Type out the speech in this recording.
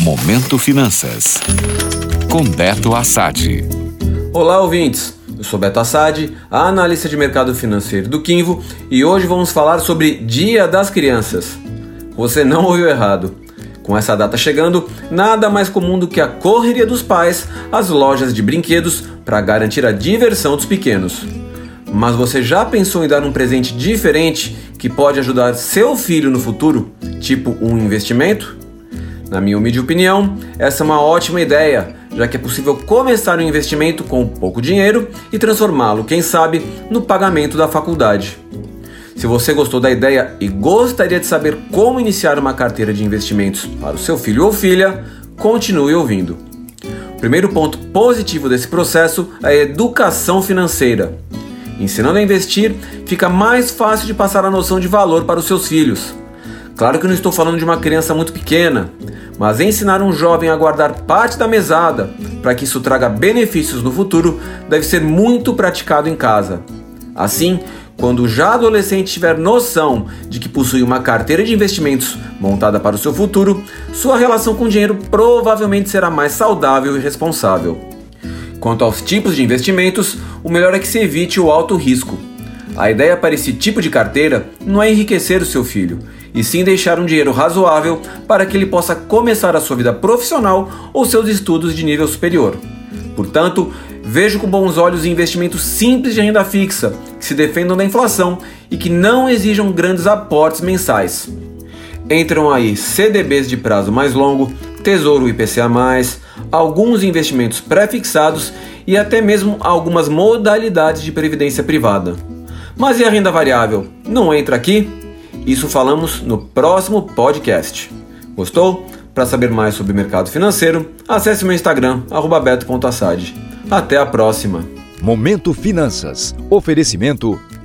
Momento Finanças. Com Beto Assad. Olá, ouvintes. Eu sou Beto Assad, analista de mercado financeiro do Quinvo, e hoje vamos falar sobre Dia das Crianças. Você não ouviu errado. Com essa data chegando, nada mais comum do que a correria dos pais às lojas de brinquedos para garantir a diversão dos pequenos. Mas você já pensou em dar um presente diferente que pode ajudar seu filho no futuro, tipo um investimento? Na minha humilde opinião, essa é uma ótima ideia, já que é possível começar um investimento com pouco dinheiro e transformá-lo, quem sabe, no pagamento da faculdade. Se você gostou da ideia e gostaria de saber como iniciar uma carteira de investimentos para o seu filho ou filha, continue ouvindo. O primeiro ponto positivo desse processo é a educação financeira. Ensinando a investir, fica mais fácil de passar a noção de valor para os seus filhos. Claro que não estou falando de uma criança muito pequena, mas ensinar um jovem a guardar parte da mesada para que isso traga benefícios no futuro deve ser muito praticado em casa. Assim, quando já adolescente tiver noção de que possui uma carteira de investimentos montada para o seu futuro, sua relação com o dinheiro provavelmente será mais saudável e responsável. Quanto aos tipos de investimentos, o melhor é que se evite o alto risco. A ideia para esse tipo de carteira não é enriquecer o seu filho, e sim deixar um dinheiro razoável para que ele possa começar a sua vida profissional ou seus estudos de nível superior. Portanto, vejo com bons olhos investimentos simples de renda fixa, que se defendam da inflação e que não exijam grandes aportes mensais. Entram aí CDBs de prazo mais longo, Tesouro IPCA+, alguns investimentos pré-fixados e até mesmo algumas modalidades de previdência privada. Mas e a renda variável? Não entra aqui? Isso falamos no próximo podcast. Gostou? Para saber mais sobre o mercado financeiro, acesse meu Instagram, beto.assad. Até a próxima! Momento Finanças. Oferecimento